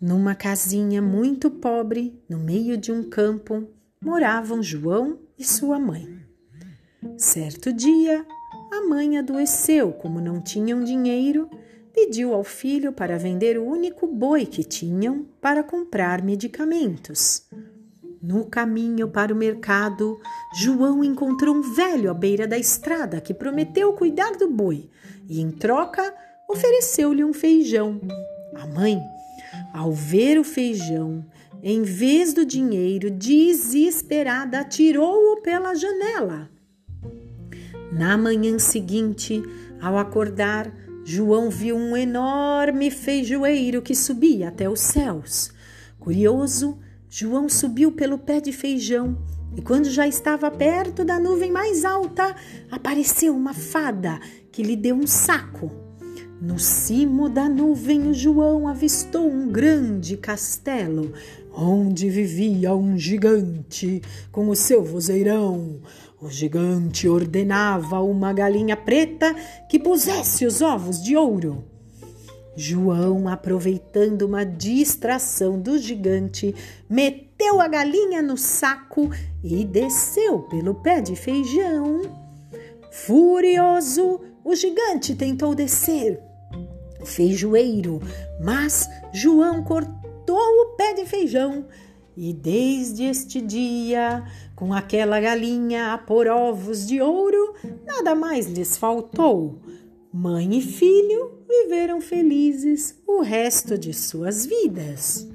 Numa casinha muito pobre, no meio de um campo, moravam João e sua mãe. Certo dia, a mãe adoeceu, como não tinham dinheiro, pediu ao filho para vender o único boi que tinham para comprar medicamentos. No caminho para o mercado, João encontrou um velho à beira da estrada que prometeu cuidar do boi e, em troca, ofereceu-lhe um feijão. A mãe, ao ver o feijão, em vez do dinheiro, desesperada, atirou-o pela janela. Na manhã seguinte, ao acordar, João viu um enorme feijoeiro que subia até os céus. Curioso, João subiu pelo pé de feijão e, quando já estava perto da nuvem mais alta, apareceu uma fada que lhe deu um saco. No cimo da nuvem, o João avistou um grande castelo, onde vivia um gigante com o seu vozeirão. O gigante ordenava uma galinha preta que pusesse os ovos de ouro. João, aproveitando uma distração do gigante, meteu a galinha no saco e desceu pelo pé de feijão. Furioso, o gigante tentou descer feijoeiro, mas João cortou o pé de feijão. E desde este dia, com aquela galinha a pôr ovos de ouro, nada mais lhes faltou. Mãe e filho viveram felizes o resto de suas vidas.